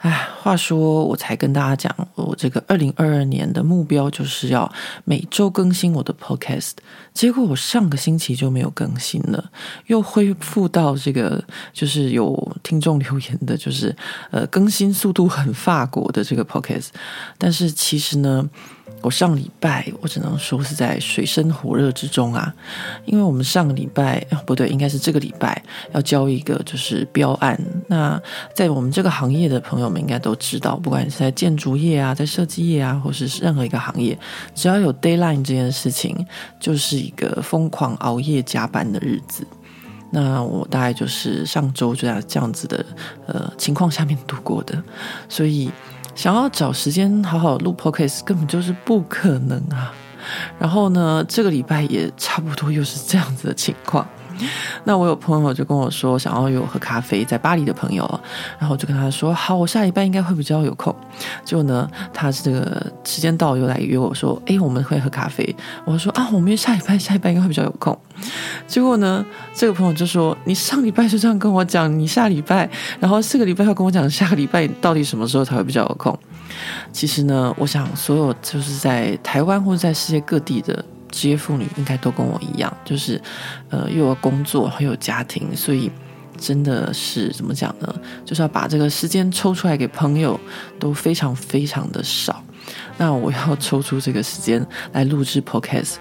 哎，话说我才跟大家讲，我这个二零二二年的目标就是要每周更新我的 podcast，结果我上个星期就没有更新了，又恢复到这个就是有听众留言的，就是呃更新速度很法国的这个 podcast，但是其实呢。我上礼拜，我只能说是在水深火热之中啊，因为我们上个礼拜不对，应该是这个礼拜要交一个就是标案。那在我们这个行业的朋友们应该都知道，不管是在建筑业啊，在设计业啊，或是任何一个行业，只要有 deadline 这件事情，就是一个疯狂熬夜加班的日子。那我大概就是上周就在这样子的呃情况下面度过的，所以。想要找时间好好录 podcast 根本就是不可能啊！然后呢，这个礼拜也差不多又是这样子的情况。那我有朋友就跟我说，想要约我喝咖啡，在巴黎的朋友，然后我就跟他说，好，我下礼拜应该会比较有空。结果呢，他这个时间到又来约我说，哎，我们会喝咖啡。我说啊，我们下礼拜，下礼拜应该会比较有空。结果呢，这个朋友就说，你上礼拜就这样跟我讲，你下礼拜，然后这个礼拜要跟我讲下个礼拜到底什么时候才会比较有空。其实呢，我想所有就是在台湾或者在世界各地的。职业妇女应该都跟我一样，就是，呃，又有工作，又有家庭，所以真的是怎么讲呢？就是要把这个时间抽出来给朋友，都非常非常的少。那我要抽出这个时间来录制 Podcast，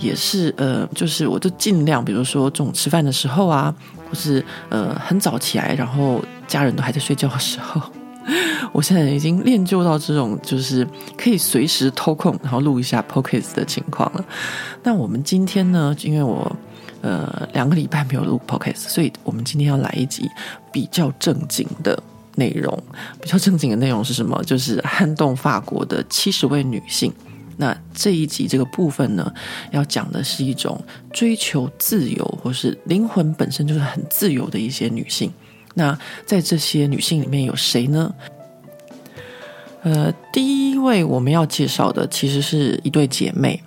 也是呃，就是我就尽量，比如说中午吃饭的时候啊，或是呃很早起来，然后家人都还在睡觉的时候。我现在已经练就到这种，就是可以随时偷空，然后录一下 p o c a s t 的情况了。那我们今天呢，因为我呃两个礼拜没有录 p o c a s t 所以我们今天要来一集比较正经的内容。比较正经的内容是什么？就是撼动法国的七十位女性。那这一集这个部分呢，要讲的是一种追求自由，或是灵魂本身就是很自由的一些女性。那在这些女性里面有谁呢？呃，第一位我们要介绍的其实是一对姐妹。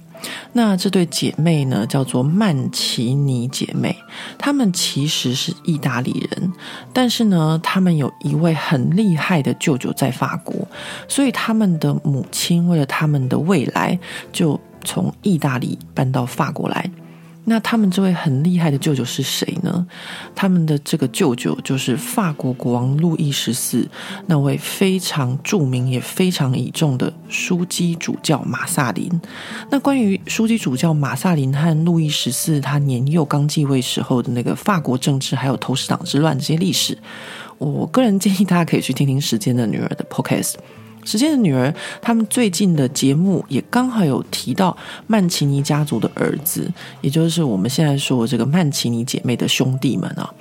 那这对姐妹呢，叫做曼奇尼姐妹。她们其实是意大利人，但是呢，她们有一位很厉害的舅舅在法国，所以他们的母亲为了他们的未来，就从意大利搬到法国来。那他们这位很厉害的舅舅是谁呢？他们的这个舅舅就是法国国王路易十四，那位非常著名也非常倚重的枢机主教马萨林。那关于枢机主教马萨林和路易十四他年幼刚继位时候的那个法国政治还有投石党之乱这些历史，我个人建议大家可以去听听《时间的女儿》的 Podcast。时间的女儿，他们最近的节目也刚好有提到曼奇尼家族的儿子，也就是我们现在说的这个曼奇尼姐妹的兄弟们啊。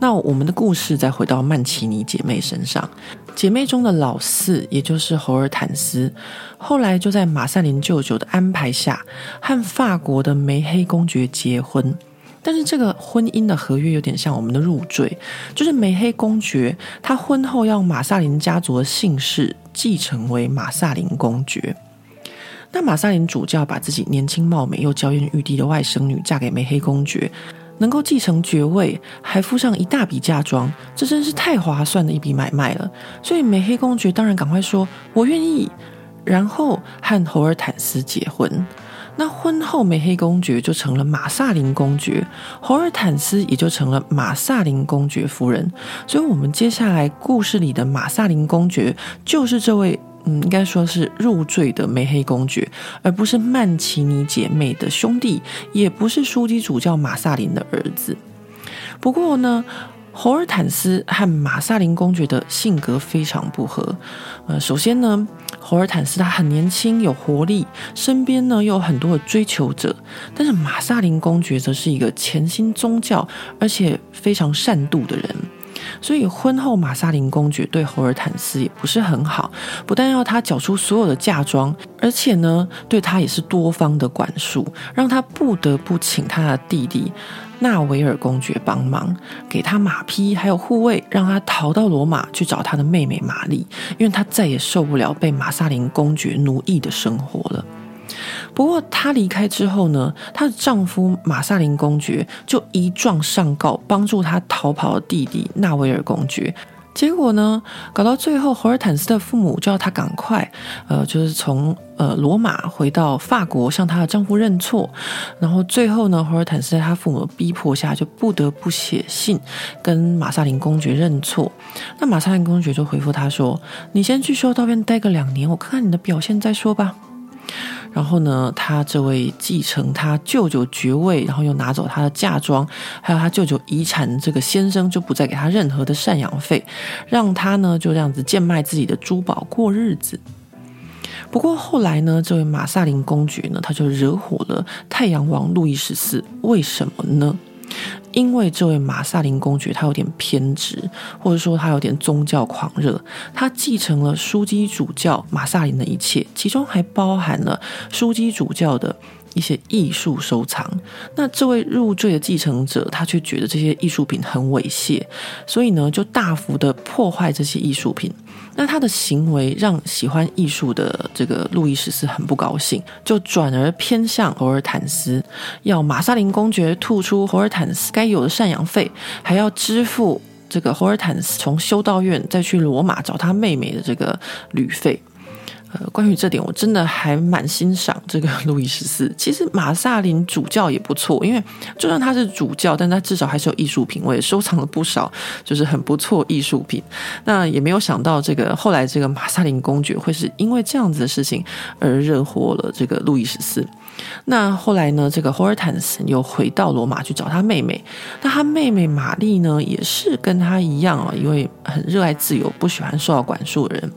那我们的故事再回到曼奇尼姐妹身上，姐妹中的老四，也就是侯尔坦斯，后来就在马赛林舅舅的安排下，和法国的梅黑公爵结婚。但是这个婚姻的合约有点像我们的入赘，就是梅黑公爵他婚后要马萨林家族的姓氏继承为马萨林公爵。那马萨林主教把自己年轻貌美又娇艳欲滴的外甥女嫁给梅黑公爵，能够继承爵位，还附上一大笔嫁妆，这真是太划算的一笔买卖了。所以梅黑公爵当然赶快说：“我愿意。”然后和侯尔坦斯结婚。那婚后，梅黑公爵就成了马萨林公爵，侯尔坦斯也就成了马萨林公爵夫人。所以，我们接下来故事里的马萨林公爵就是这位，嗯，应该说是入赘的梅黑公爵，而不是曼奇尼姐妹的兄弟，也不是枢机主教马萨林的儿子。不过呢，侯尔坦斯和马萨林公爵的性格非常不合。呃，首先呢。侯尔坦斯他很年轻有活力，身边呢又有很多的追求者。但是马萨林公爵则是一个潜心宗教而且非常善妒的人。所以婚后玛萨琳公爵对侯尔坦斯也不是很好，不但要他缴出所有的嫁妆，而且呢，对他也是多方的管束，让他不得不请他的弟弟纳维尔公爵帮忙，给他马匹还有护卫，让他逃到罗马去找他的妹妹玛丽，因为他再也受不了被马萨林公爵奴役的生活了。不过，她离开之后呢，她的丈夫马萨林公爵就一状上告，帮助他逃跑的弟弟纳维尔公爵。结果呢，搞到最后，侯尔坦斯的父母就要她赶快，呃，就是从呃罗马回到法国，向她的丈夫认错。然后最后呢，侯尔坦斯在她父母逼迫下，就不得不写信跟马萨琳公爵认错。那马萨琳公爵就回复他说：“你先去修道院待个两年，我看看你的表现再说吧。”然后呢，他这位继承他舅舅爵位，然后又拿走他的嫁妆，还有他舅舅遗产，这个先生就不再给他任何的赡养费，让他呢就这样子贱卖自己的珠宝过日子。不过后来呢，这位马萨林公爵呢，他就惹火了太阳王路易十四，为什么呢？因为这位马萨林公爵他有点偏执，或者说他有点宗教狂热，他继承了枢机主教马萨林的一切，其中还包含了枢机主教的一些艺术收藏。那这位入赘的继承者，他却觉得这些艺术品很猥亵，所以呢，就大幅的破坏这些艺术品。那他的行为让喜欢艺术的这个路易十四很不高兴，就转而偏向侯尔坦斯，要马萨琳公爵吐出侯尔坦斯该有的赡养费，还要支付这个侯尔坦斯从修道院再去罗马找他妹妹的这个旅费。呃，关于这点，我真的还蛮欣赏这个路易十四。其实马萨林主教也不错，因为就算他是主教，但他至少还是有艺术品，我也收藏了不少，就是很不错艺术品。那也没有想到，这个后来这个马萨林公爵会是因为这样子的事情而惹火了这个路易十四。那后来呢，这个侯尔坦斯又回到罗马去找他妹妹。那他妹妹玛丽呢，也是跟他一样啊，一位很热爱自由、不喜欢受到管束的人。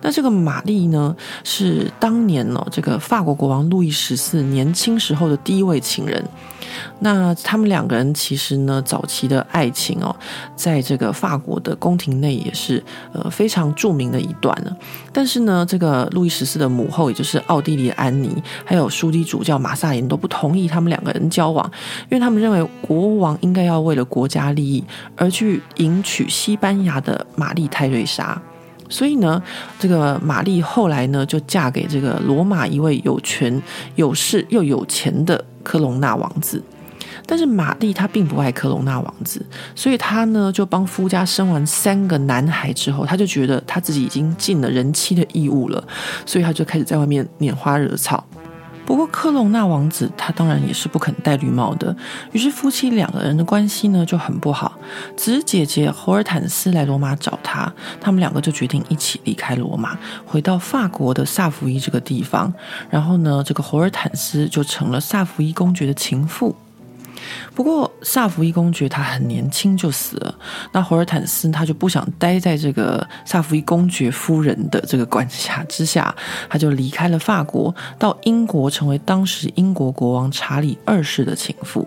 那这个玛丽呢，是当年哦，这个法国国王路易十四年轻时候的第一位情人。那他们两个人其实呢，早期的爱情哦，在这个法国的宫廷内也是呃非常著名的一段呢。但是呢，这个路易十四的母后，也就是奥地利的安妮，还有枢机主教马萨琳都不同意他们两个人交往，因为他们认为国王应该要为了国家利益而去迎娶西班牙的玛丽泰瑞莎。所以呢，这个玛丽后来呢，就嫁给这个罗马一位有权有势又有钱的科隆纳王子。但是玛丽她并不爱科隆纳王子，所以她呢就帮夫家生完三个男孩之后，她就觉得她自己已经尽了人妻的义务了，所以她就开始在外面拈花惹草。不过科隆纳王子他当然也是不肯戴绿帽的，于是夫妻两个人的关系呢就很不好。只是姐姐侯尔坦斯来罗马找他，他们两个就决定一起离开罗马，回到法国的萨伏伊这个地方。然后呢，这个侯尔坦斯就成了萨伏伊公爵的情妇。不过，萨福伊公爵他很年轻就死了，那霍尔坦斯他就不想待在这个萨福伊公爵夫人的这个管辖之下，他就离开了法国，到英国成为当时英国国王查理二世的情妇。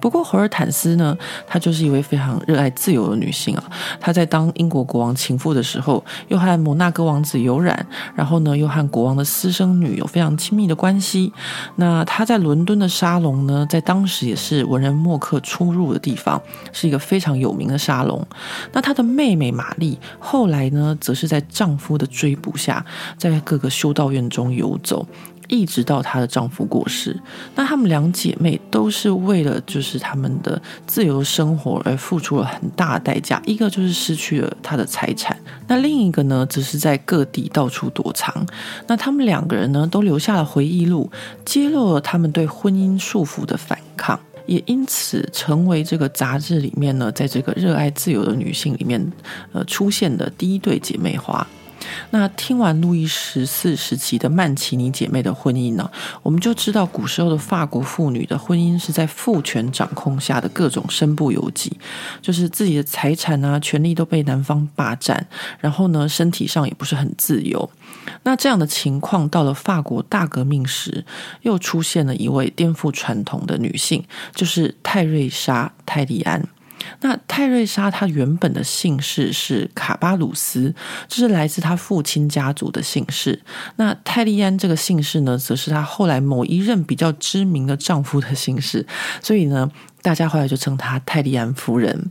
不过，侯尔坦斯呢，她就是一位非常热爱自由的女性啊。她在当英国国王情妇的时候，又和摩纳哥王子有染，然后呢，又和国王的私生女有非常亲密的关系。那她在伦敦的沙龙呢，在当时也是文人墨客出入的地方，是一个非常有名的沙龙。那她的妹妹玛丽后来呢，则是在丈夫的追捕下，在各个修道院中游走。一直到她的丈夫过世，那她们两姐妹都是为了就是她们的自由生活而付出了很大的代价。一个就是失去了她的财产，那另一个呢，则是在各地到处躲藏。那她们两个人呢，都留下了回忆录，揭露了她们对婚姻束缚的反抗，也因此成为这个杂志里面呢，在这个热爱自由的女性里面，呃，出现的第一对姐妹花。那听完路易十四时期的曼奇尼姐妹的婚姻呢，我们就知道古时候的法国妇女的婚姻是在父权掌控下的各种身不由己，就是自己的财产啊、权利都被男方霸占，然后呢，身体上也不是很自由。那这样的情况到了法国大革命时，又出现了一位颠覆传统的女性，就是泰瑞莎·泰利安。那泰瑞莎她原本的姓氏是卡巴鲁斯，这是来自她父亲家族的姓氏。那泰利安这个姓氏呢，则是她后来某一任比较知名的丈夫的姓氏，所以呢，大家后来就称她泰利安夫人。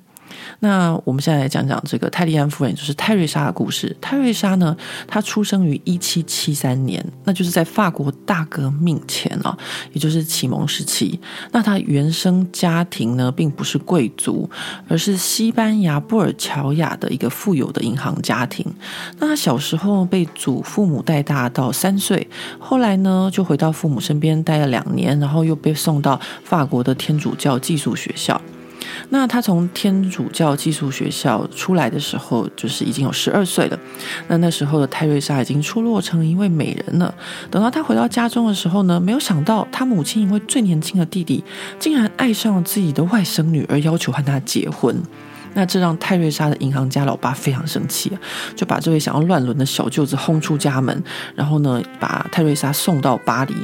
那我们现在来讲讲这个泰利安夫人，就是泰瑞莎的故事。泰瑞莎呢，她出生于一七七三年，那就是在法国大革命前啊，也就是启蒙时期。那她原生家庭呢，并不是贵族，而是西班牙布尔乔亚的一个富有的银行家庭。那她小时候被祖父母带大到三岁，后来呢，就回到父母身边待了两年，然后又被送到法国的天主教寄宿学校。那他从天主教寄宿学校出来的时候，就是已经有十二岁了。那那时候的泰瑞莎已经出落成一位美人了。等到他回到家中的时候呢，没有想到他母亲因为最年轻的弟弟竟然爱上了自己的外甥女，而要求和他结婚。那这让泰瑞莎的银行家老爸非常生气，就把这位想要乱伦的小舅子轰出家门，然后呢，把泰瑞莎送到巴黎。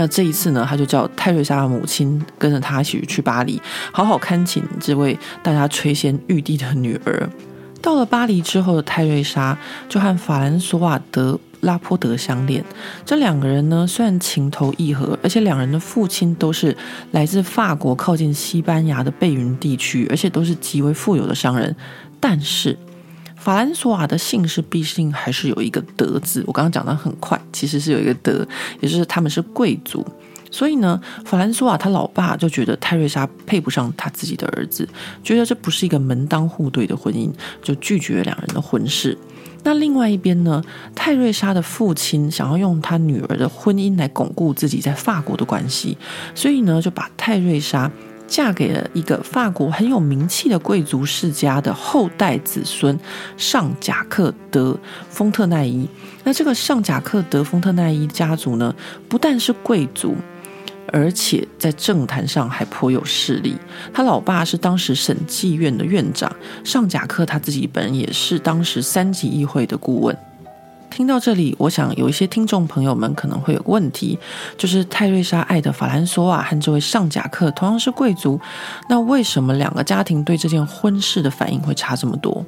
那这一次呢，他就叫泰瑞莎的母亲跟着他一起去巴黎，好好看紧这位大家垂涎欲滴的女儿。到了巴黎之后的泰瑞莎就和法兰索瓦德拉波德相恋。这两个人呢，虽然情投意合，而且两人的父亲都是来自法国靠近西班牙的贝云地区，而且都是极为富有的商人，但是。法兰索瓦的姓氏毕竟还是有一个德字，我刚刚讲的很快，其实是有一个德，也就是他们是贵族，所以呢，法兰索瓦他老爸就觉得泰瑞莎配不上他自己的儿子，觉得这不是一个门当户对的婚姻，就拒绝了两人的婚事。那另外一边呢，泰瑞莎的父亲想要用他女儿的婚姻来巩固自己在法国的关系，所以呢，就把泰瑞莎。嫁给了一个法国很有名气的贵族世家的后代子孙尚贾克德丰特奈伊。那这个尚贾克德丰特奈伊家族呢，不但是贵族，而且在政坛上还颇有势力。他老爸是当时审计院的院长，尚贾克他自己本人也是当时三级议会的顾问。听到这里，我想有一些听众朋友们可能会有问题，就是泰瑞莎爱的法兰索瓦和这位上贾克同样是贵族，那为什么两个家庭对这件婚事的反应会差这么多？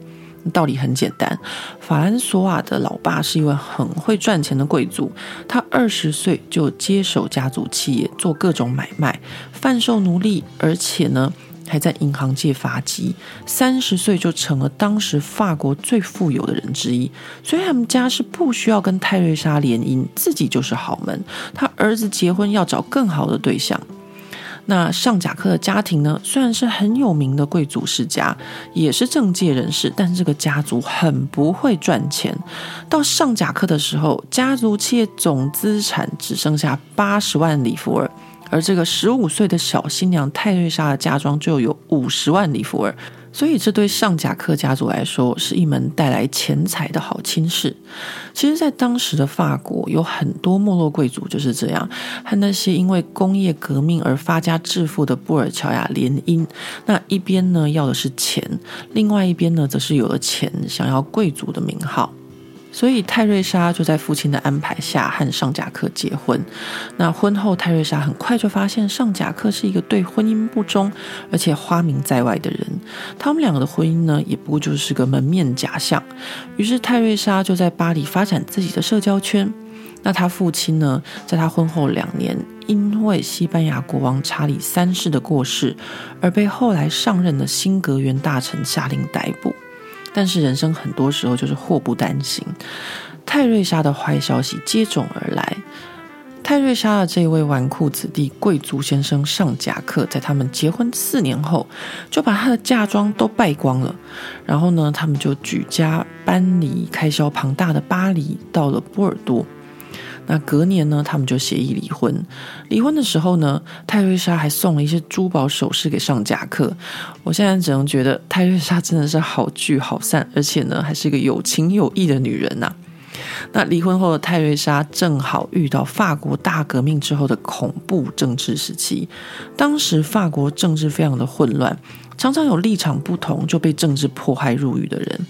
道理很简单，法兰索瓦的老爸是一位很会赚钱的贵族，他二十岁就接手家族企业，做各种买卖，贩售奴隶，而且呢。还在银行界发迹，三十岁就成了当时法国最富有的人之一。所以他们家是不需要跟泰瑞莎联姻，自己就是好门。他儿子结婚要找更好的对象。那尚贾克的家庭呢，虽然是很有名的贵族世家，也是政界人士，但是这个家族很不会赚钱。到尚贾克的时候，家族企业总资产只剩下八十万里弗尔。而这个十五岁的小新娘泰瑞莎的嫁妆就有五十万里弗尔，所以这对尚贾克家族来说是一门带来钱财的好亲事。其实，在当时的法国，有很多没落贵族就是这样，和那些因为工业革命而发家致富的布尔乔亚联姻。那一边呢要的是钱，另外一边呢则是有了钱想要贵族的名号。所以泰瑞莎就在父亲的安排下和尚贾克结婚。那婚后，泰瑞莎很快就发现尚贾克是一个对婚姻不忠而且花名在外的人。他们两个的婚姻呢，也不过就是个门面假象。于是泰瑞莎就在巴黎发展自己的社交圈。那他父亲呢，在他婚后两年，因为西班牙国王查理三世的过世，而被后来上任的新阁员大臣下令逮捕。但是人生很多时候就是祸不单行，泰瑞莎的坏消息接踵而来。泰瑞莎的这位纨绔子弟贵族先生尚贾克，在他们结婚四年后，就把他的嫁妆都败光了。然后呢，他们就举家搬离开销庞大的巴黎，到了波尔多。那隔年呢，他们就协议离婚。离婚的时候呢，泰瑞莎还送了一些珠宝首饰给上贾克。我现在只能觉得泰瑞莎真的是好聚好散，而且呢，还是一个有情有义的女人呐、那离婚后的泰瑞莎正好遇到法国大革命之后的恐怖政治时期，当时法国政治非常的混乱，常常有立场不同就被政治迫害入狱的人。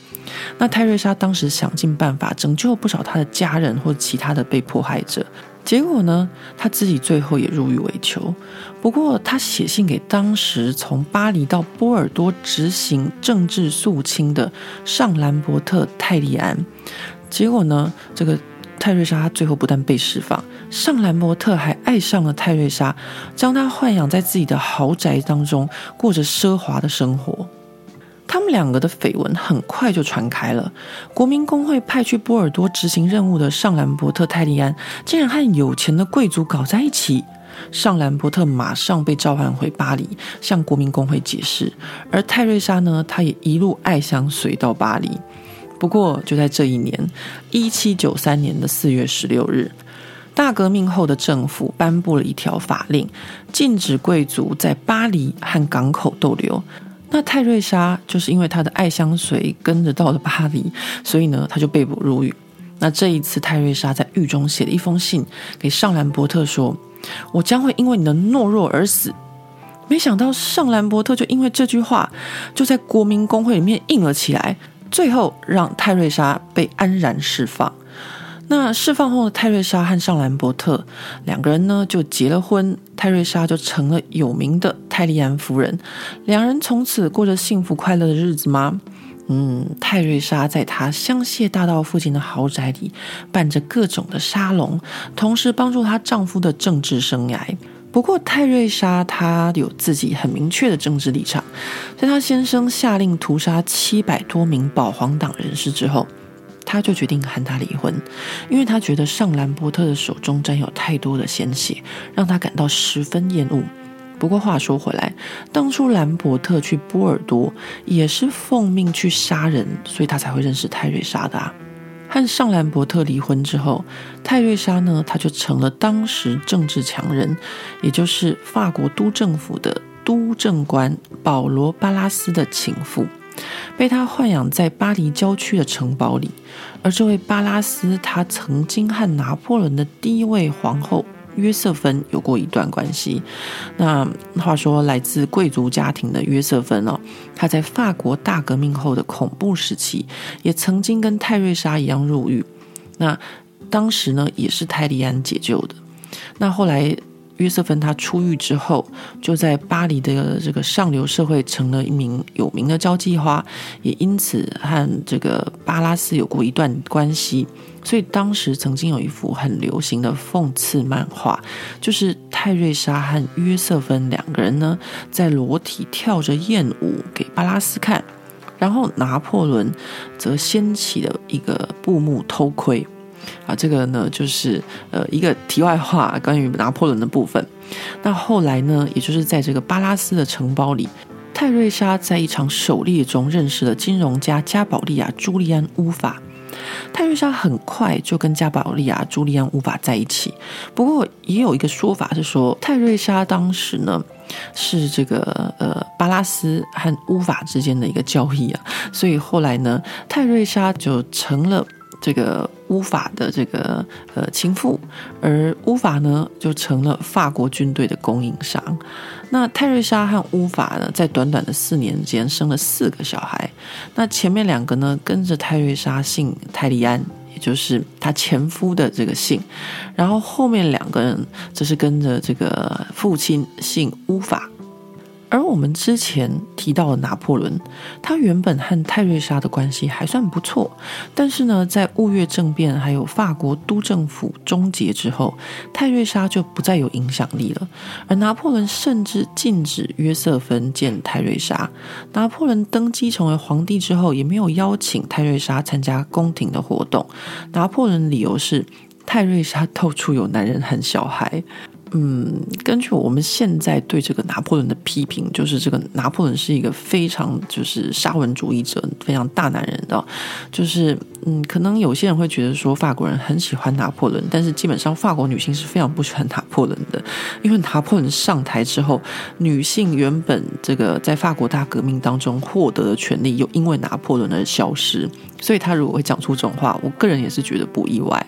那泰瑞莎当时想尽办法拯救不少她的家人或其他的被迫害者，结果呢，他自己最后也入狱为囚。不过，他写信给当时从巴黎到波尔多执行政治肃清的尚兰伯特·泰利安。结果呢，这个泰瑞莎最后不但被释放，尚兰伯特还爱上了泰瑞莎，将她豢养在自己的豪宅当中，过着奢华的生活。他们两个的绯闻很快就传开了。国民公会派去波尔多执行任务的尚兰伯特·泰利安，竟然和有钱的贵族搞在一起。尚兰伯特马上被召唤回巴黎，向国民公会解释。而泰瑞莎呢，她也一路爱相随到巴黎。不过，就在这一年，一七九三年的四月十六日，大革命后的政府颁布了一条法令，禁止贵族在巴黎和港口逗留。那泰瑞莎就是因为她的爱相随跟着到了巴黎，所以呢，她就被捕入狱。那这一次，泰瑞莎在狱中写了一封信给尚兰伯特，说：“我将会因为你的懦弱而死。”没想到尚兰伯特就因为这句话，就在国民公会里面硬了起来，最后让泰瑞莎被安然释放。那释放后的泰瑞莎和尚兰伯特两个人呢，就结了婚，泰瑞莎就成了有名的泰利安夫人。两人从此过着幸福快乐的日子吗？嗯，泰瑞莎在她香榭大道附近的豪宅里办着各种的沙龙，同时帮助她丈夫的政治生涯。不过，泰瑞莎她有自己很明确的政治立场，在她先生下令屠杀七百多名保皇党人士之后。他就决定和他离婚，因为他觉得上兰伯特的手中沾有太多的鲜血，让他感到十分厌恶。不过话说回来，当初兰伯特去波尔多也是奉命去杀人，所以他才会认识泰瑞莎的啊。和上兰伯特离婚之后，泰瑞莎呢，他就成了当时政治强人，也就是法国督政府的督政官保罗·巴拉斯的情妇。被他豢养在巴黎郊区的城堡里，而这位巴拉斯，他曾经和拿破仑的第一位皇后约瑟芬有过一段关系。那话说，来自贵族家庭的约瑟芬哦，他在法国大革命后的恐怖时期，也曾经跟泰瑞莎一样入狱。那当时呢，也是泰利安解救的。那后来。约瑟芬他出狱之后，就在巴黎的这个上流社会成了一名有名的交际花，也因此和这个巴拉斯有过一段关系。所以当时曾经有一幅很流行的讽刺漫画，就是泰瑞莎和约瑟芬两个人呢，在裸体跳着艳舞给巴拉斯看，然后拿破仑则掀起了一个布幕偷窥。啊，这个呢，就是呃一个题外话，关于拿破仑的部分。那后来呢，也就是在这个巴拉斯的城堡里，泰瑞莎在一场狩猎中认识了金融家加宝利亚·朱利安·乌法。泰瑞莎很快就跟加宝利亚·朱利安·乌法在一起。不过，也有一个说法是说，泰瑞莎当时呢是这个呃巴拉斯和乌法之间的一个交易啊，所以后来呢，泰瑞莎就成了。这个乌法的这个呃情妇，而乌法呢就成了法国军队的供应商。那泰瑞莎和乌法呢，在短短的四年间生了四个小孩。那前面两个呢，跟着泰瑞莎姓泰利安，也就是她前夫的这个姓，然后后面两个人则是跟着这个父亲姓乌法。而我们之前提到的拿破仑，他原本和泰瑞莎的关系还算不错，但是呢，在雾月政变还有法国督政府终结之后，泰瑞莎就不再有影响力了。而拿破仑甚至禁止约瑟芬见泰瑞莎。拿破仑登基成为皇帝之后，也没有邀请泰瑞莎参加宫廷的活动。拿破仑理由是泰瑞莎到处有男人和小孩。嗯，根据我们现在对这个拿破仑的批评，就是这个拿破仑是一个非常就是沙文主义者，非常大男人的。就是嗯，可能有些人会觉得说法国人很喜欢拿破仑，但是基本上法国女性是非常不喜欢拿破仑的，因为拿破仑上台之后，女性原本这个在法国大革命当中获得的权利，又因为拿破仑而消失，所以他如果会讲出这种话，我个人也是觉得不意外。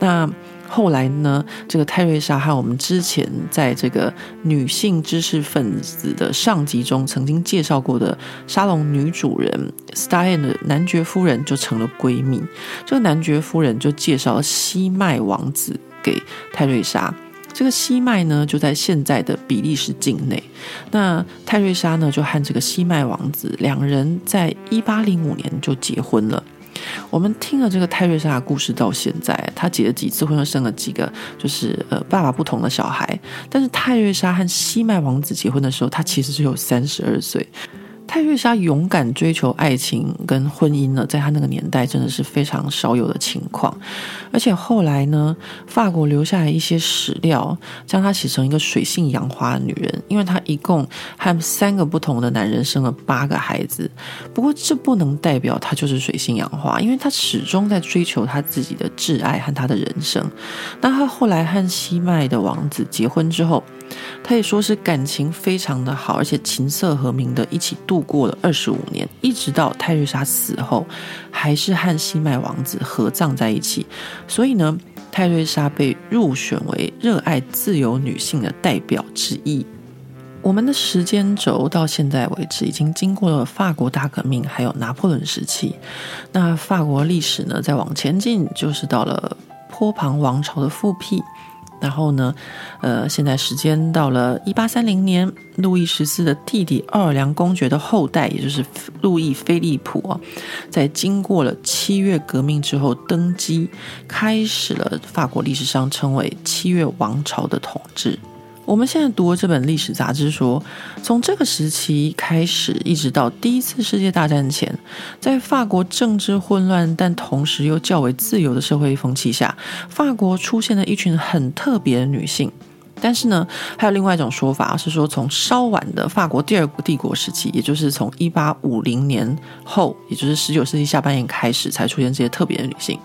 那。后来呢，这个泰瑞莎和我们之前在这个女性知识分子的上集中曾经介绍过的沙龙女主人 Stein 的男爵夫人就成了闺蜜。这个男爵夫人就介绍了西麦王子给泰瑞莎。这个西麦呢，就在现在的比利时境内。那泰瑞莎呢，就和这个西麦王子两人在一八零五年就结婚了。我们听了这个泰瑞莎的故事到现在，她结了几次婚，又生了几个，就是呃爸爸不同的小孩。但是泰瑞莎和西麦王子结婚的时候，她其实只有三十二岁。泰瑞莎勇敢追求爱情跟婚姻呢，在她那个年代真的是非常少有的情况。而且后来呢，法国留下来一些史料，将她写成一个水性杨花的女人，因为她一共和三个不同的男人生了八个孩子。不过这不能代表她就是水性杨花，因为她始终在追求她自己的挚爱和她的人生。那她后来和西麦的王子结婚之后，他也说是感情非常的好，而且琴瑟和鸣的一起度过了二十五年，一直到泰瑞莎死后，还是和西麦王子合葬在一起。所以呢，泰瑞莎被入选为热爱自由女性的代表之一。我们的时间轴到现在为止，已经经过了法国大革命，还有拿破仑时期。那法国历史呢，再往前进，就是到了波旁王朝的复辟。然后呢，呃，现在时间到了一八三零年，路易十四的弟弟奥尔良公爵的后代，也就是路易菲利普啊，在经过了七月革命之后登基，开始了法国历史上称为七月王朝的统治。我们现在读的这本历史杂志说，从这个时期开始，一直到第一次世界大战前，在法国政治混乱但同时又较为自由的社会风气下，法国出现了一群很特别的女性。但是呢，还有另外一种说法是说，从稍晚的法国第二帝国时期，也就是从一八五零年后，也就是十九世纪下半叶开始，才出现这些特别的女性。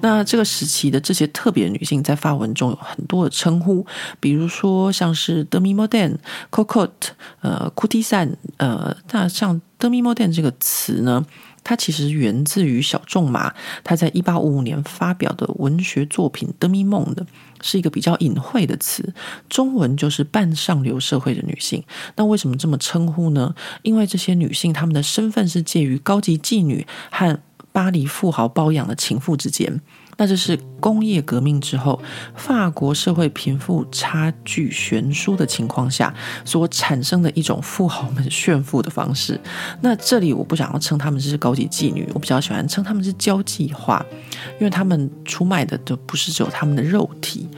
那这个时期的这些特别女性，在法文中有很多的称呼，比如说像是 demi-mondaine、cocotte、呃 c o u t i s a n 呃，那像 demi-mondaine 这个词呢，它其实源自于小仲马，他在一八五五年发表的文学作品《demi 梦》的》是一个比较隐晦的词，中文就是半上流社会的女性。那为什么这么称呼呢？因为这些女性她们的身份是介于高级妓女和巴黎富豪包养的情妇之间。那这是工业革命之后，法国社会贫富差距悬殊的情况下所产生的一种富豪们炫富的方式。那这里我不想要称他们是高级妓女，我比较喜欢称他们是交际花，因为他们出卖的就不是只有他们的肉体。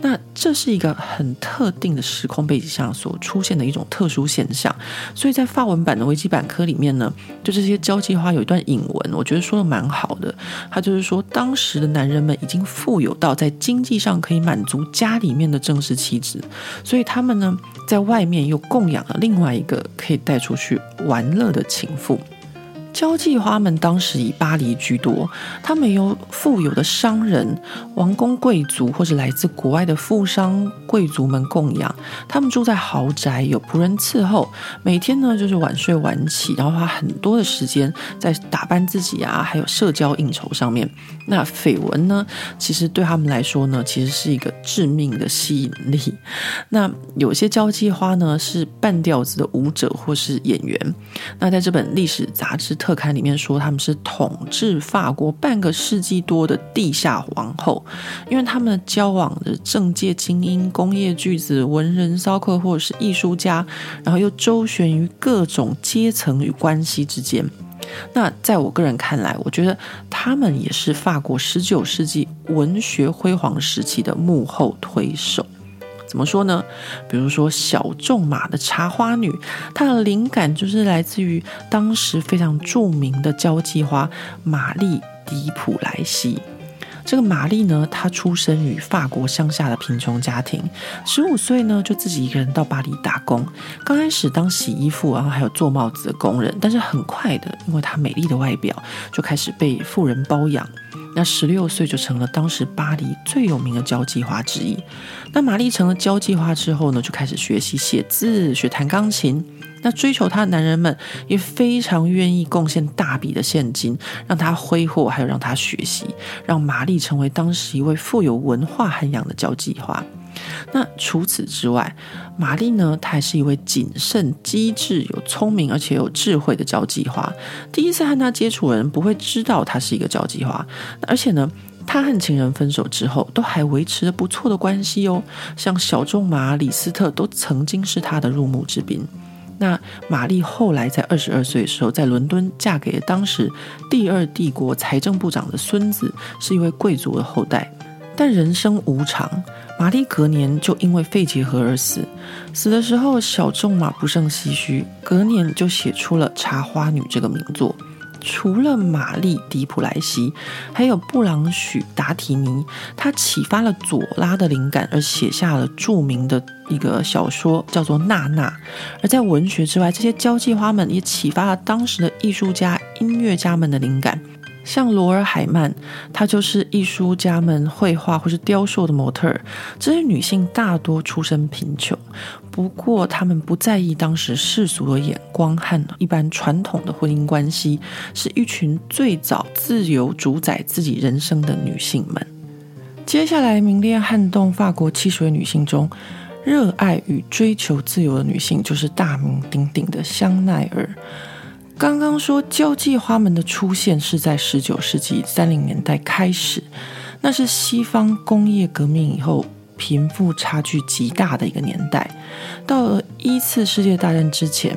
那这是一个很特定的时空背景下所出现的一种特殊现象。所以在法文版的维基百科里面呢，就这些交际花有一段引文，我觉得说的蛮好的。他就是说，当时的男人们已经富有到在经济上可以满足家里面的正式妻子，所以他们呢，在外面又供养了另外一个可以带出去玩乐的情妇。交际花们当时以巴黎居多，他们由富有的商人、王公贵族或者来自国外的富商贵族们供养。他们住在豪宅，有仆人伺候，每天呢就是晚睡晚起，然后花很多的时间在打扮自己啊，还有社交应酬上面。那绯闻呢，其实对他们来说呢，其实是一个致命的吸引力。那有些交际花呢是半吊子的舞者或是演员。那在这本历史杂志。特刊里面说，他们是统治法国半个世纪多的地下皇后，因为他们交往的政界精英、工业巨子、文人骚客或者是艺术家，然后又周旋于各种阶层与关系之间。那在我个人看来，我觉得他们也是法国十九世纪文学辉煌时期的幕后推手。怎么说呢？比如说小仲马的《茶花女》，她的灵感就是来自于当时非常著名的交际花玛丽·迪普莱西。这个玛丽呢，她出生于法国乡下的贫穷家庭，十五岁呢就自己一个人到巴黎打工。刚开始当洗衣服，然后还有做帽子的工人，但是很快的，因为她美丽的外表，就开始被富人包养。那十六岁就成了当时巴黎最有名的交际花之一。那玛丽成了交际花之后呢，就开始学习写字、学弹钢琴。那追求她的男人们也非常愿意贡献大笔的现金，让她挥霍，还有让她学习，让玛丽成为当时一位富有文化涵养的交际花。那除此之外，玛丽呢，她还是一位谨慎、机智、有聪明而且有智慧的交际花。第一次和她接触的人不会知道她是一个交际花，而且呢。她和情人分手之后，都还维持着不错的关系哦。像小仲马、李斯特都曾经是她的入幕之宾。那玛丽后来在二十二岁的时候，在伦敦嫁给了当时第二帝国财政部长的孙子，是一位贵族的后代。但人生无常，玛丽隔年就因为肺结核而死。死的时候，小仲马不胜唏嘘，隔年就写出了《茶花女》这个名作。除了玛丽·迪普莱西，还有布朗许·达提尼，他启发了左拉的灵感，而写下了著名的一个小说，叫做《娜娜》。而在文学之外，这些交际花们也启发了当时的艺术家、音乐家们的灵感。像罗尔海曼，她就是艺术家们绘画或是雕塑的模特儿。这些女性大多出身贫穷，不过她们不在意当时世俗的眼光和一般传统的婚姻关系，是一群最早自由主宰自己人生的女性们。接下来名列撼动法国七十位女性中，热爱与追求自由的女性，就是大名鼎鼎的香奈儿。刚刚说交际花们的出现是在十九世纪三零年代开始，那是西方工业革命以后贫富差距极大的一个年代。到了一次世界大战之前，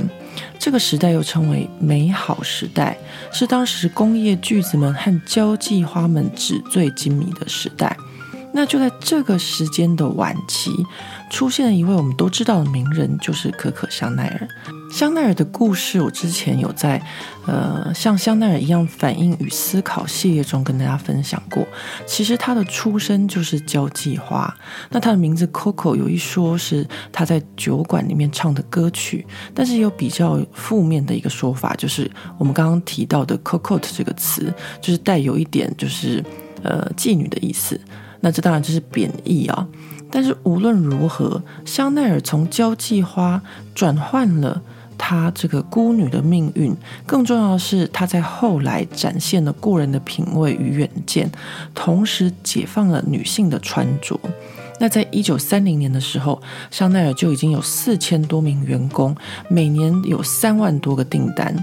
这个时代又称为美好时代，是当时工业巨子们和交际花们纸醉金迷的时代。那就在这个时间的晚期，出现了一位我们都知道的名人，就是可可香奈儿。香奈儿的故事，我之前有在呃像香奈儿一样反应与思考系列中跟大家分享过。其实他的出身就是交际花。那他的名字 Coco 有一说是她在酒馆里面唱的歌曲，但是有比较负面的一个说法，就是我们刚刚提到的 “cocot” 这个词，就是带有一点就是呃妓女的意思。那这当然就是贬义啊，但是无论如何，香奈儿从交际花转换了她这个孤女的命运。更重要的是，她在后来展现了过人的品味与远见，同时解放了女性的穿着。那在一九三零年的时候，香奈儿就已经有四千多名员工，每年有三万多个订单。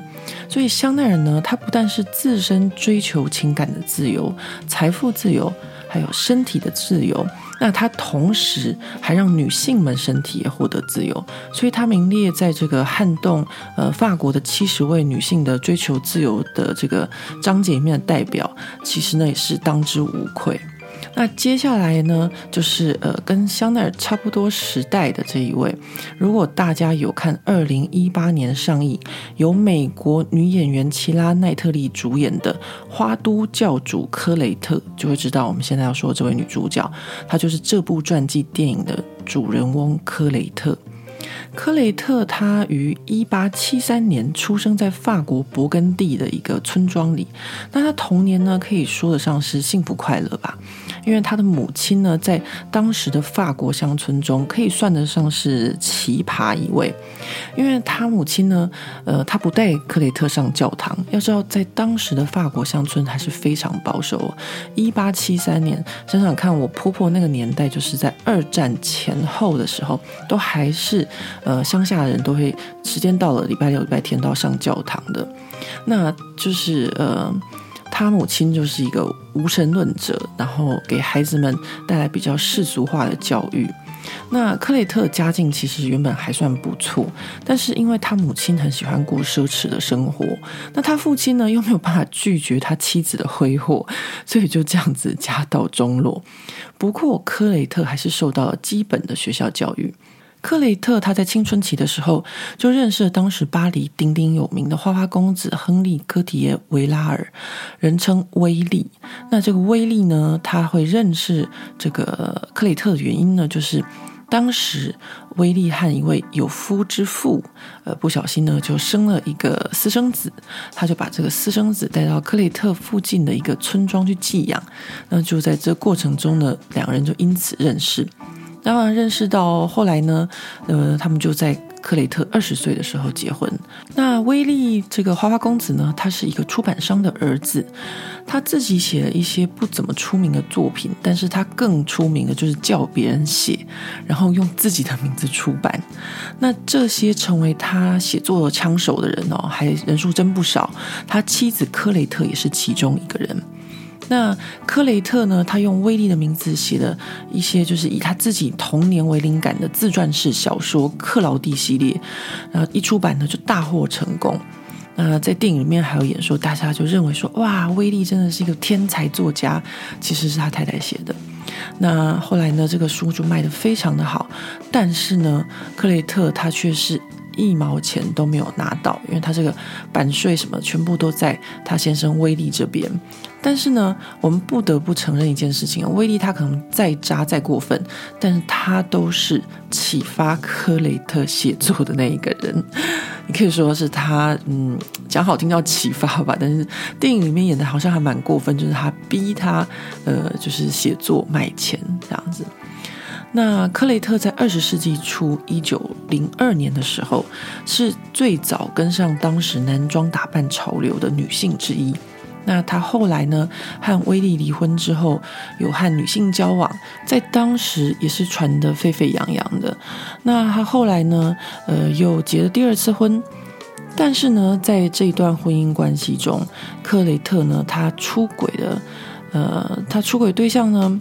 所以香奈儿呢，她不但是自身追求情感的自由、财富自由。还有身体的自由，那它同时还让女性们身体也获得自由，所以它名列在这个撼动呃法国的七十位女性的追求自由的这个章节里面的代表，其实呢也是当之无愧。那接下来呢，就是呃，跟香奈儿差不多时代的这一位。如果大家有看二零一八年上映由美国女演员奇拉奈特利主演的《花都教主科雷特》，就会知道我们现在要说的这位女主角，她就是这部传记电影的主人翁科雷特。科雷特他于一八七三年出生在法国勃艮第的一个村庄里。那他童年呢，可以说得上是幸福快乐吧。因为他的母亲呢，在当时的法国乡村中可以算得上是奇葩一位。因为他母亲呢，呃，他不带克雷特上教堂。要知道，在当时的法国乡村还是非常保守哦。一八七三年，想想看，我婆婆那个年代，就是在二战前后的时候，都还是。呃，乡下的人都会时间到了礼拜六、礼拜天都要上教堂的，那就是呃，他母亲就是一个无神论者，然后给孩子们带来比较世俗化的教育。那柯雷特家境其实原本还算不错，但是因为他母亲很喜欢过奢侈的生活，那他父亲呢又没有办法拒绝他妻子的挥霍，所以就这样子家道中落。不过柯雷特还是受到了基本的学校教育。克雷特他在青春期的时候就认识了当时巴黎鼎鼎有名的花花公子亨利·戈提耶·维拉尔，人称威利。那这个威利呢，他会认识这个克雷特的原因呢，就是当时威利和一位有夫之妇，呃，不小心呢就生了一个私生子，他就把这个私生子带到克雷特附近的一个村庄去寄养。那就在这过程中呢，两个人就因此认识。当然，认识到后来呢，呃，他们就在克雷特二十岁的时候结婚。那威利这个花花公子呢，他是一个出版商的儿子，他自己写了一些不怎么出名的作品，但是他更出名的就是叫别人写，然后用自己的名字出版。那这些成为他写作枪手的人哦，还人数真不少。他妻子克雷特也是其中一个人。那克雷特呢，他用威利的名字写了一些，就是以他自己童年为灵感的自传式小说《克劳蒂》系列，然后一出版呢就大获成功。那在电影里面还有演说，大家就认为说，哇，威利真的是一个天才作家，其实是他太太写的。那后来呢，这个书就卖得非常的好，但是呢，克雷特他却是一毛钱都没有拿到，因为他这个版税什么全部都在他先生威利这边。但是呢，我们不得不承认一件事情啊，威利他可能再渣再过分，但是他都是启发科雷特写作的那一个人。你可以说是他，嗯，讲好听叫启发吧，但是电影里面演的好像还蛮过分，就是他逼他，呃，就是写作卖钱这样子。那克雷特在二十世纪初一九零二年的时候，是最早跟上当时男装打扮潮流的女性之一。那她后来呢，和威利离婚之后，有和女性交往，在当时也是传得沸沸扬扬的。那她后来呢，呃，又结了第二次婚，但是呢，在这段婚姻关系中，克雷特呢，他出轨的，呃，他出轨对象呢，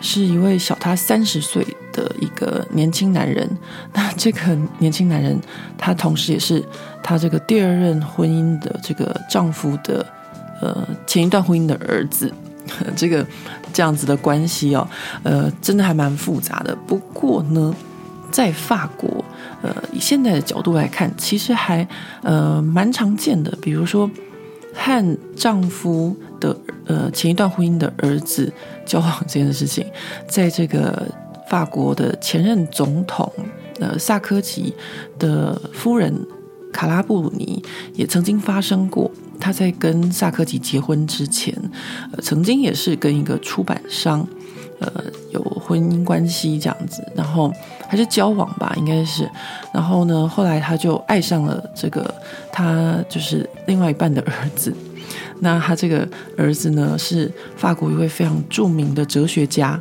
是一位小他三十岁的一个年轻男人。那这个年轻男人，他同时也是他这个第二任婚姻的这个丈夫的。呃，前一段婚姻的儿子，这个这样子的关系哦，呃，真的还蛮复杂的。不过呢，在法国，呃，以现在的角度来看，其实还呃蛮常见的。比如说，和丈夫的呃前一段婚姻的儿子交往这件事情，在这个法国的前任总统呃萨科齐的夫人卡拉布鲁尼也曾经发生过。他在跟萨科齐结婚之前，呃，曾经也是跟一个出版商，呃，有婚姻关系这样子，然后还是交往吧，应该是。然后呢，后来他就爱上了这个他就是另外一半的儿子。那他这个儿子呢，是法国一位非常著名的哲学家。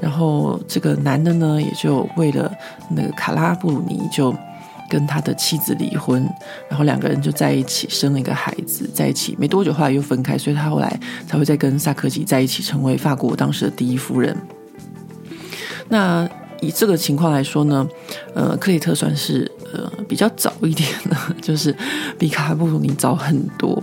然后这个男的呢，也就为了那个卡拉布鲁尼就。跟他的妻子离婚，然后两个人就在一起生了一个孩子，在一起没多久后来又分开，所以他后来才会再跟萨科齐在一起，成为法国当时的第一夫人。那以这个情况来说呢，呃，克里特算是呃比较早一点的，就是比卡布鲁尼早很多。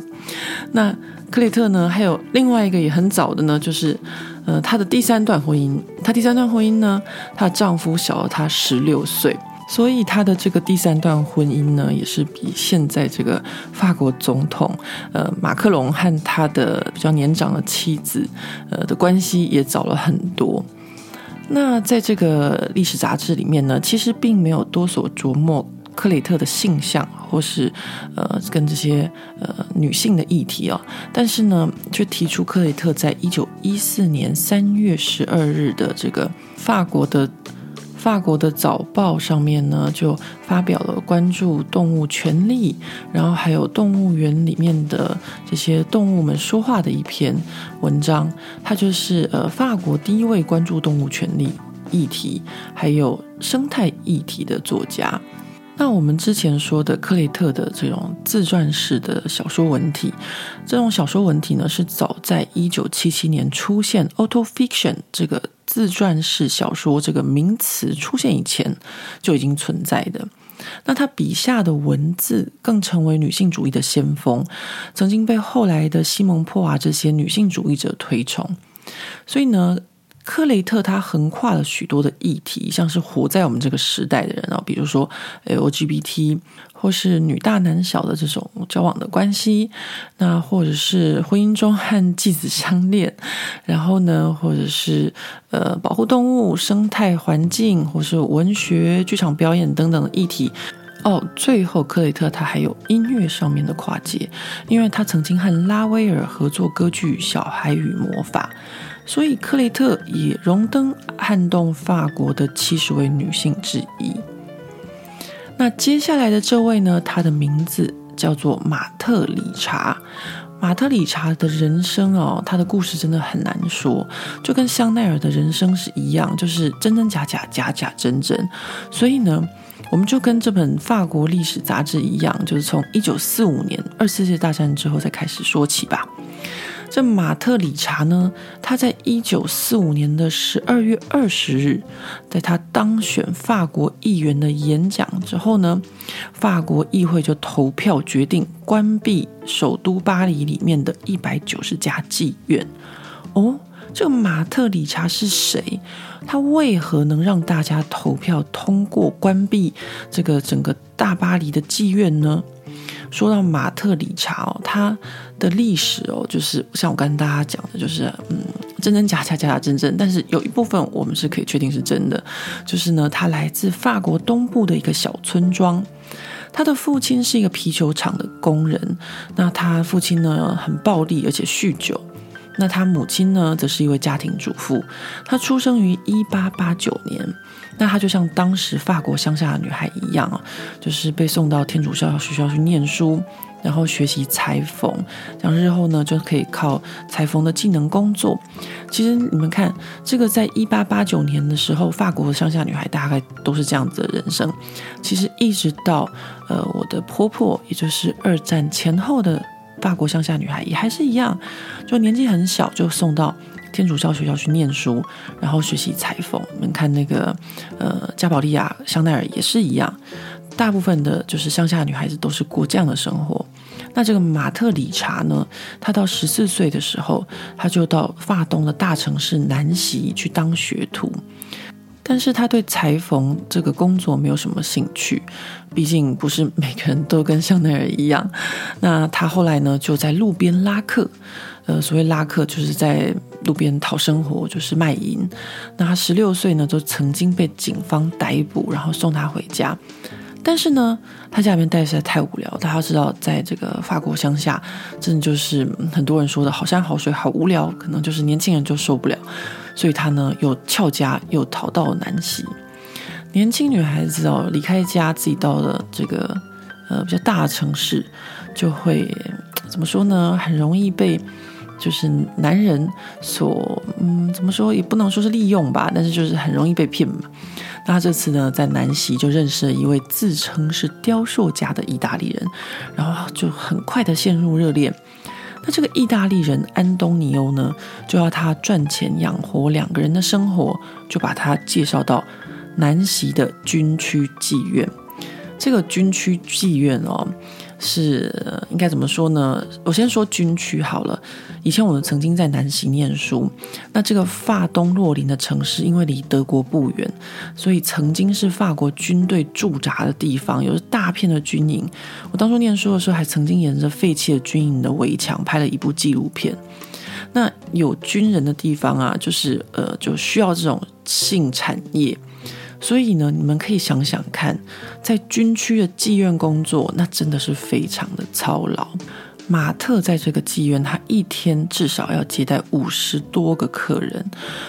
那克雷特呢，还有另外一个也很早的呢，就是呃他的第三段婚姻，他第三段婚姻呢，她的丈夫小了她十六岁。所以他的这个第三段婚姻呢，也是比现在这个法国总统呃马克龙和他的比较年长的妻子呃的关系也早了很多。那在这个历史杂志里面呢，其实并没有多所琢磨克雷特的性向或是呃跟这些呃女性的议题哦，但是呢，却提出克雷特在一九一四年三月十二日的这个法国的。法国的早报上面呢，就发表了关注动物权利，然后还有动物园里面的这些动物们说话的一篇文章。他就是呃，法国第一位关注动物权利议题还有生态议题的作家。那我们之前说的克雷特的这种自传式的小说文体，这种小说文体呢，是早在一九七七年出现 auto fiction 这个。自传式小说这个名词出现以前就已经存在的，那他笔下的文字更成为女性主义的先锋，曾经被后来的西蒙珀瓦这些女性主义者推崇，所以呢。克雷特他横跨了许多的议题，像是活在我们这个时代的人啊，比如说 LGBT 或是女大男小的这种交往的关系，那或者是婚姻中和继子相恋，然后呢，或者是呃保护动物、生态环境，或是文学、剧场表演等等的议题。哦，最后克雷特他还有音乐上面的跨界，因为他曾经和拉威尔合作歌剧《小孩与魔法》。所以，克雷特也荣登撼动法国的七十位女性之一。那接下来的这位呢？她的名字叫做马特·理查。马特·理查的人生哦，她的故事真的很难说，就跟香奈儿的人生是一样，就是真真假假，假假真真。所以呢，我们就跟这本法国历史杂志一样，就是从一九四五年二次世界大战之后再开始说起吧。这马特·理查呢，他在一九四五年的十二月二十日，在他当选法国议员的演讲之后呢，法国议会就投票决定关闭首都巴黎里面的一百九十家妓院。哦，这个马特·理查是谁？他为何能让大家投票通过关闭这个整个大巴黎的妓院呢？说到马特·理查哦，他的历史哦，就是像我跟大家讲的，就是嗯，真真假假，假假真真。但是有一部分我们是可以确定是真的，就是呢，他来自法国东部的一个小村庄，他的父亲是一个皮球厂的工人，那他父亲呢很暴力，而且酗酒。那他母亲呢，则是一位家庭主妇。他出生于一八八九年。那她就像当时法国乡下的女孩一样啊，就是被送到天主教学校去念书，然后学习裁缝，这样日后呢就可以靠裁缝的技能工作。其实你们看，这个在一八八九年的时候，法国的乡下女孩大概都是这样子的人生。其实一直到呃我的婆婆，也就是二战前后的。法国乡下女孩也还是一样，就年纪很小就送到天主教学校去念书，然后学习裁缝。你们看那个呃，加宝莉亚香奈儿也是一样，大部分的就是乡下女孩子都是过这样的生活。那这个马特理查呢，他到十四岁的时候，他就到法东的大城市南锡去当学徒。但是他对裁缝这个工作没有什么兴趣，毕竟不是每个人都跟香奈儿一样。那他后来呢，就在路边拉客，呃，所谓拉客就是在路边讨生活，就是卖淫。那他十六岁呢，就曾经被警方逮捕，然后送他回家。但是呢，他家里面待实在太无聊。大家知道，在这个法国乡下，真的就是很多人说的好山好水好无聊，可能就是年轻人就受不了。所以他呢，又翘家，又逃到南锡。年轻女孩子哦，离开家，自己到了这个呃比较大的城市，就会怎么说呢？很容易被就是男人所嗯怎么说，也不能说是利用吧，但是就是很容易被骗嘛。那他这次呢，在南席就认识了一位自称是雕塑家的意大利人，然后就很快的陷入热恋。那这个意大利人安东尼欧呢，就要他赚钱养活两个人的生活，就把他介绍到南席的军区妓院。这个军区妓院哦。是应该怎么说呢？我先说军区好了。以前我们曾经在南锡念书，那这个法东洛林的城市，因为离德国不远，所以曾经是法国军队驻扎的地方，有大片的军营。我当初念书的时候，还曾经沿着废弃的军营的围墙拍了一部纪录片。那有军人的地方啊，就是呃，就需要这种性产业。所以呢，你们可以想想看，在军区的妓院工作，那真的是非常的操劳。马特在这个妓院，他一天至少要接待五十多个客人，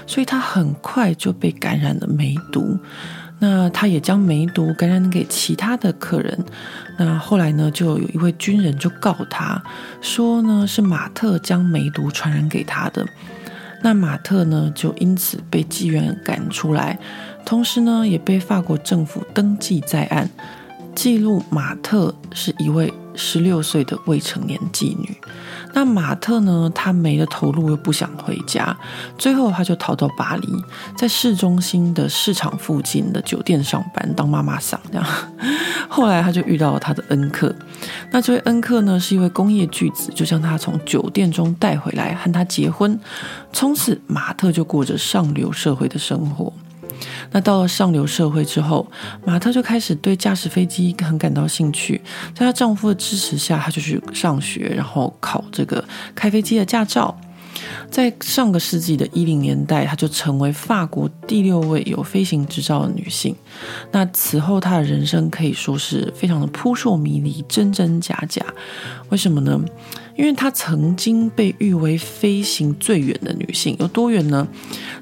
所以他很快就被感染了梅毒。那他也将梅毒感染给其他的客人。那后来呢，就有一位军人就告他说呢，是马特将梅毒传染给他的。那马特呢，就因此被妓院赶出来。同时呢，也被法国政府登记在案，记录马特是一位十六岁的未成年妓女。那马特呢，他没了头路，又不想回家，最后他就逃到巴黎，在市中心的市场附近的酒店上班，当妈妈桑这样。后来他就遇到了他的恩客，那这位恩客呢，是一位工业巨子，就将他从酒店中带回来，和他结婚。从此，马特就过着上流社会的生活。那到了上流社会之后，马特就开始对驾驶飞机很感到兴趣。在她丈夫的支持下，她就去上学，然后考这个开飞机的驾照。在上个世纪的一零年代，她就成为法国第六位有飞行执照的女性。那此后，她的人生可以说是非常的扑朔迷离、真真假假。为什么呢？因为她曾经被誉为飞行最远的女性，有多远呢？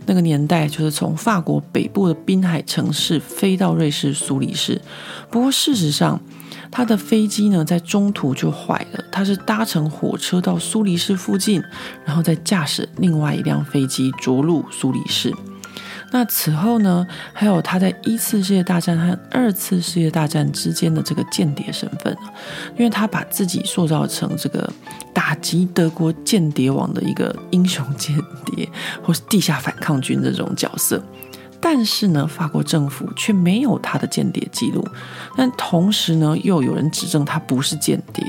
那个年代就是从法国北部的滨海城市飞到瑞士苏黎世。不过事实上，她的飞机呢，在中途就坏了。她是搭乘火车到苏黎世附近，然后再驾驶另外一辆飞机着陆苏黎世。那此后呢，还有他在一次世界大战和二次世界大战之间的这个间谍身份，因为他把自己塑造成这个打击德国间谍网的一个英雄间谍，或是地下反抗军这种角色。但是呢，法国政府却没有他的间谍记录。但同时呢，又有人指证他不是间谍，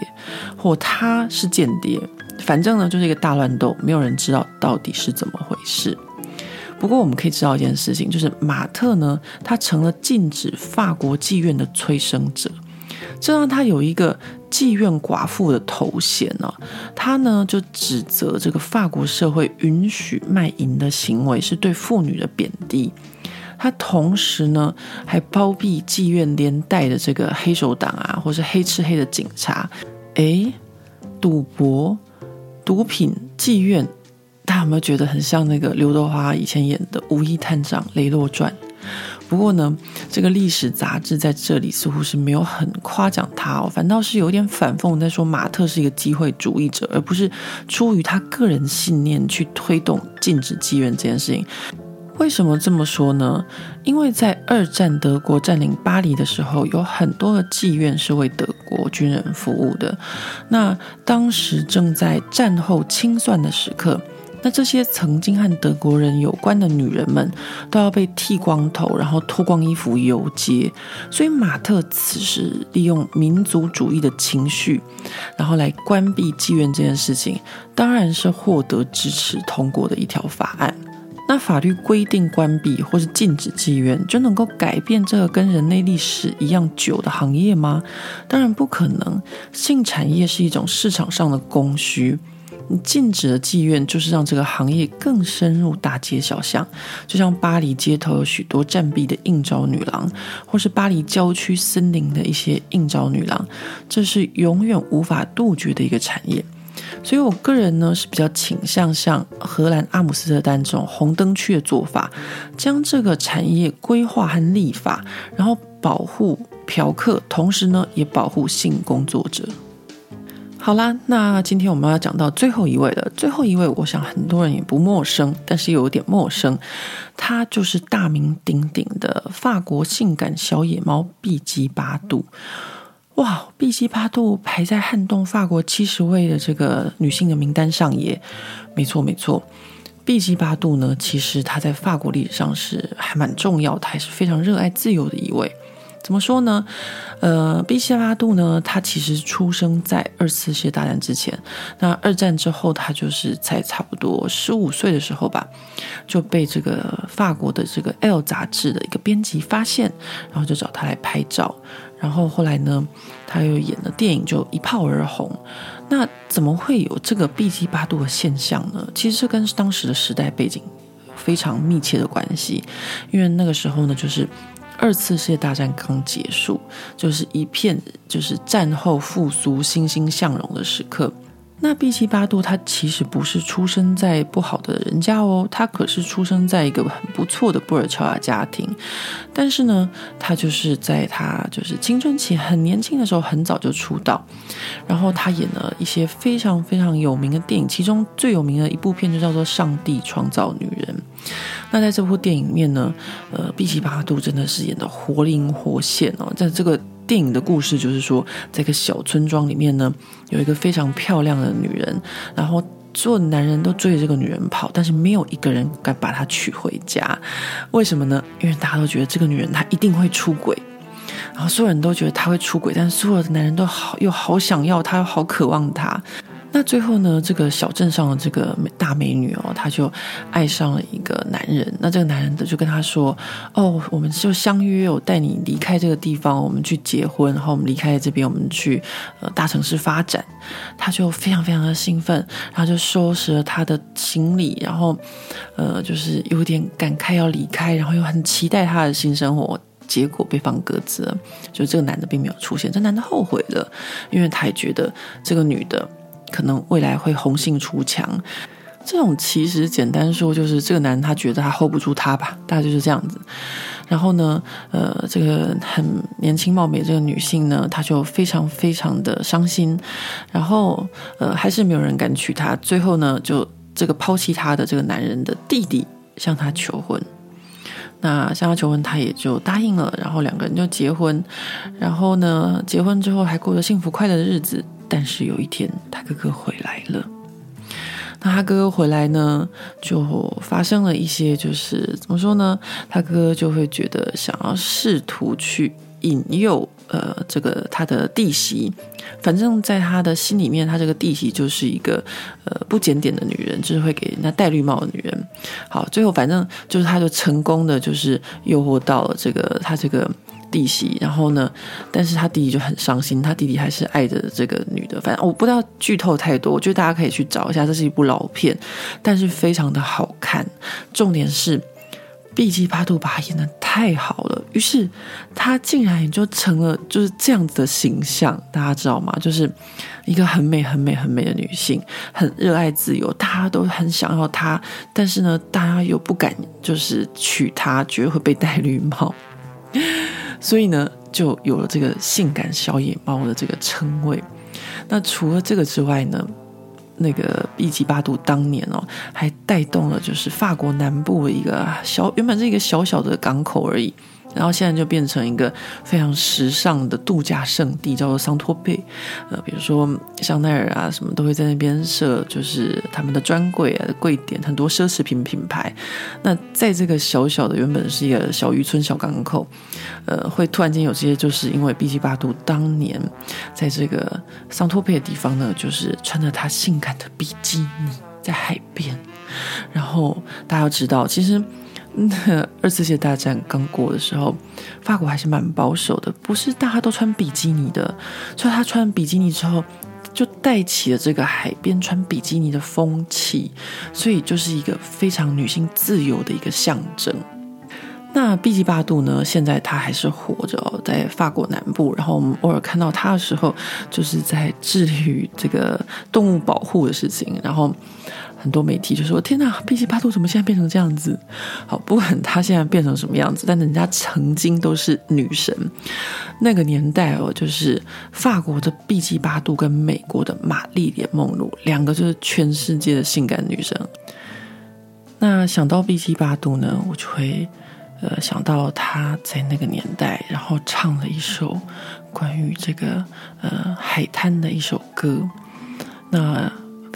或他是间谍。反正呢，就是一个大乱斗，没有人知道到底是怎么回事。不过我们可以知道一件事情，就是马特呢，他成了禁止法国妓院的催生者，这让他有一个妓院寡妇的头衔呢。他呢就指责这个法国社会允许卖淫的行为是对妇女的贬低。他同时呢还包庇妓院连带的这个黑手党啊，或是黑吃黑的警察。诶，赌博、毒品、妓院。大家有没有觉得很像那个刘德华以前演的《五亿探长雷洛传》？不过呢，这个历史杂志在这里似乎是没有很夸奖他哦，反倒是有点反讽，在说马特是一个机会主义者，而不是出于他个人信念去推动禁止妓院这件事情。为什么这么说呢？因为在二战德国占领巴黎的时候，有很多的妓院是为德国军人服务的。那当时正在战后清算的时刻。那这些曾经和德国人有关的女人们，都要被剃光头，然后脱光衣服游街。所以马特此时利用民族主义的情绪，然后来关闭妓院这件事情，当然是获得支持通过的一条法案。那法律规定关闭或是禁止妓院，就能够改变这个跟人类历史一样久的行业吗？当然不可能。性产业是一种市场上的供需。你禁止的妓院，就是让这个行业更深入大街小巷。就像巴黎街头有许多暂避的应召女郎，或是巴黎郊区森林的一些应召女郎，这是永远无法杜绝的一个产业。所以我个人呢是比较倾向像荷兰阿姆斯特丹这种红灯区的做法，将这个产业规划和立法，然后保护嫖客，同时呢也保护性工作者。好啦，那今天我们要讲到最后一位了。最后一位，我想很多人也不陌生，但是又有点陌生。他就是大名鼎鼎的法国性感小野猫碧姬八度。哇，碧姬八度排在撼动法国七十位的这个女性的名单上也。没错，没错。碧姬八度呢，其实她在法国历史上是还蛮重要，她还是非常热爱自由的一位。怎么说呢？呃，碧姬八度呢，他其实出生在二次世界大战之前。那二战之后，他就是在差不多十五岁的时候吧，就被这个法国的这个《L》杂志的一个编辑发现，然后就找他来拍照。然后后来呢，他又演了电影，就一炮而红。那怎么会有这个碧姬八度的现象呢？其实这跟当时的时代背景非常密切的关系，因为那个时候呢，就是。二次世界大战刚结束，就是一片就是战后复苏、欣欣向荣的时刻。那碧姬八度他其实不是出生在不好的人家哦，他可是出生在一个很不错的布尔乔亚家庭。但是呢，他就是在他就是青春期很年轻的时候，很早就出道。然后他演了一些非常非常有名的电影，其中最有名的一部片就叫做《上帝创造女人》。那在这部电影面呢，呃，碧姬八度真的是演的活灵活现哦。在这个电影的故事就是说，在一个小村庄里面呢，有一个非常漂亮的女人，然后所有男人都追着这个女人跑，但是没有一个人敢把她娶回家。为什么呢？因为大家都觉得这个女人她一定会出轨，然后所有人都觉得她会出轨，但是所有的男人都好又好想要她，又好渴望她。那最后呢，这个小镇上的这个美大美女哦，她就爱上了一个男人。那这个男人的就跟她说：“哦，我们就相约，我带你离开这个地方，我们去结婚，然后我们离开这边，我们去呃大城市发展。”她就非常非常的兴奋，然后就收拾了她的行李，然后呃就是有点感慨要离开，然后又很期待她的新生活。结果被放鸽子了，就这个男的并没有出现。这男的后悔了，因为他也觉得这个女的。可能未来会红杏出墙，这种其实简单说就是这个男人他觉得他 hold 不住她吧，大概就是这样子。然后呢，呃，这个很年轻貌美这个女性呢，她就非常非常的伤心。然后呃，还是没有人敢娶她。最后呢，就这个抛弃她的这个男人的弟弟向她求婚。那向她求婚，她也就答应了，然后两个人就结婚。然后呢，结婚之后还过着幸福快乐的日子。但是有一天，他哥哥回来了。那他哥哥回来呢，就发生了一些，就是怎么说呢？他哥哥就会觉得想要试图去引诱呃这个他的弟媳，反正在他的心里面，他这个弟媳就是一个呃不检点的女人，就是会给人家戴绿帽的女人。好，最后反正就是他就成功的就是诱惑到了这个他这个。弟媳，然后呢，但是他弟弟就很伤心，他弟弟还是爱着这个女的。反正我不知道剧透太多，我觉得大家可以去找一下，这是一部老片，但是非常的好看。重点是碧姬八度把他演的太好了，于是他竟然也就成了就是这样子的形象，大家知道吗？就是一个很美、很美、很美的女性，很热爱自由，大家都很想要她，但是呢，大家又不敢就是娶她，觉得会被戴绿帽。所以呢，就有了这个性感小野猫的这个称谓。那除了这个之外呢，那个毕吉巴杜当年哦，还带动了就是法国南部的一个小，原本是一个小小的港口而已。然后现在就变成一个非常时尚的度假胜地，叫做桑托佩。呃，比如说香奈儿啊，什么都会在那边设，就是他们的专柜啊、柜点，很多奢侈品品牌。那在这个小小的原本是一个小渔村、小港口，呃，会突然间有这些，就是因为碧姬八度当年在这个桑托佩的地方呢，就是穿着她性感的比基尼在海边。然后大家要知道，其实。二次世界大战刚过的时候，法国还是蛮保守的，不是大家都穿比基尼的。所以他穿比基尼之后，就带起了这个海边穿比基尼的风气，所以就是一个非常女性自由的一个象征。那碧姬八度呢？现在她还是活着，在法国南部。然后我们偶尔看到她的时候，就是在致力于这个动物保护的事情。然后。很多媒体就说：“天哪，碧姬八度怎么现在变成这样子？”好，不管她现在变成什么样子，但人家曾经都是女神。那个年代哦，就是法国的碧姬八度跟美国的玛丽莲梦露两个就是全世界的性感女神。那想到碧姬八度呢，我就会呃想到她在那个年代，然后唱了一首关于这个呃海滩的一首歌。那。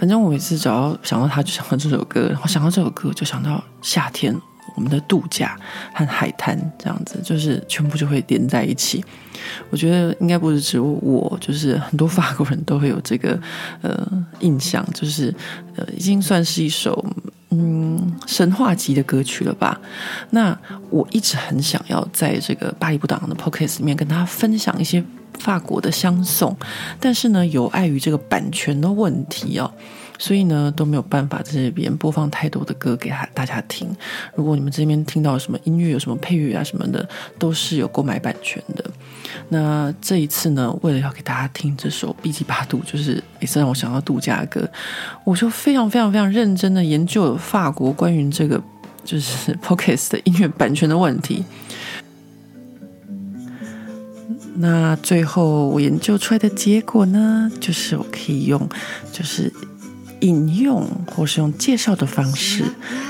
反正我每次只要想到他，就想到这首歌，然后想到这首歌，就想到夏天。我们的度假和海滩这样子，就是全部就会连在一起。我觉得应该不是只有我，就是很多法国人都会有这个呃印象，就是呃已经算是一首嗯神话级的歌曲了吧。那我一直很想要在这个巴黎不挡的 Podcast 里面跟大家分享一些。法国的相送，但是呢，有碍于这个版权的问题哦，所以呢都没有办法在这边播放太多的歌给大家听。如果你们这边听到什么音乐，有什么配乐啊什么的，都是有购买版权的。那这一次呢，为了要给大家听这首《碧姬八度》，就是也是让我想到度假歌，我就非常非常非常认真的研究了法国关于这个就是 Podcast 的音乐版权的问题。那最后我研究出来的结果呢，就是我可以用，就是引用或是用介绍的方式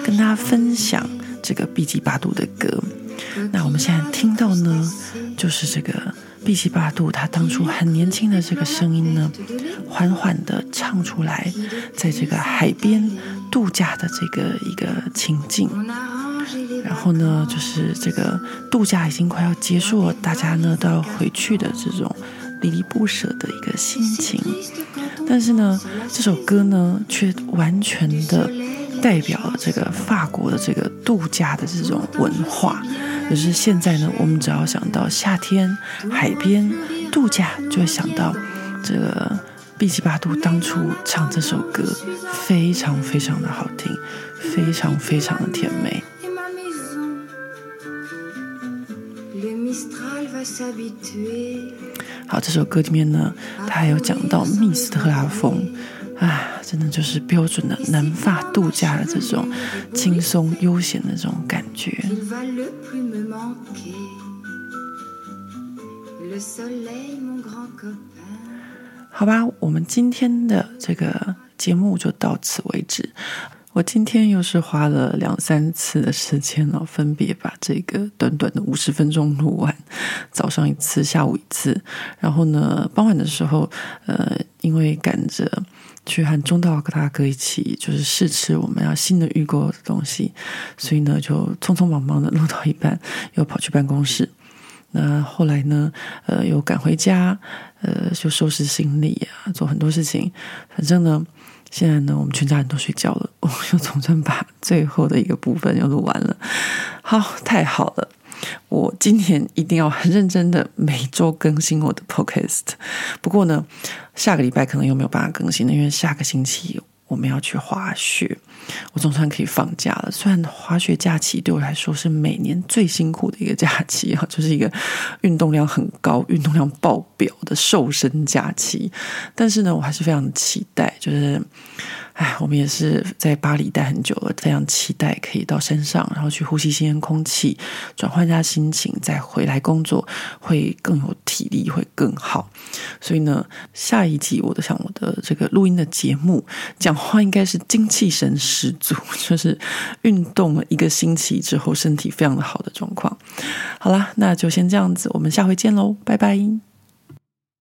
跟大家分享这个毕吉巴度的歌。那我们现在听到呢，就是这个毕吉巴度他当初很年轻的这个声音呢，缓缓的唱出来，在这个海边度假的这个一个情境。然后呢，就是这个度假已经快要结束了，大家呢都要回去的这种离离不舍的一个心情。但是呢，这首歌呢却完全的代表了这个法国的这个度假的这种文化。就是现在呢，我们只要想到夏天海边度假，就会想到这个碧姬巴杜当初唱这首歌，非常非常的好听，非常非常的甜美。好，这首歌里面呢，它还有讲到密斯特拉风，啊，真的就是标准的南法度假的这种轻松悠闲的这种感觉。好吧，我们今天的这个节目就到此为止。我今天又是花了两三次的时间哦，分别把这个短短的五十分钟录完，早上一次，下午一次，然后呢，傍晚的时候，呃，因为赶着去和中道大哥一起就是试吃我们要新的预购的东西，所以呢，就匆匆忙忙的录到一半，又跑去办公室。那后来呢，呃，又赶回家，呃，就收拾行李啊，做很多事情，反正呢。现在呢，我们全家人都睡觉了，我又总算把最后的一个部分又录完了。好，太好了！我今天一定要很认真的每周更新我的 podcast。不过呢，下个礼拜可能又没有办法更新了，因为下个星期我们要去滑雪。我总算可以放假了。虽然滑雪假期对我来说是每年最辛苦的一个假期啊，就是一个运动量很高、运动量爆表的瘦身假期，但是呢，我还是非常期待，就是。哎，我们也是在巴黎待很久了，非常期待可以到山上，然后去呼吸新鲜空气，转换一下心情，再回来工作，会更有体力，会更好。所以呢，下一集我都想我的这个录音的节目，讲话应该是精气神十足，就是运动了一个星期之后，身体非常的好的状况。好啦，那就先这样子，我们下回见喽，拜拜。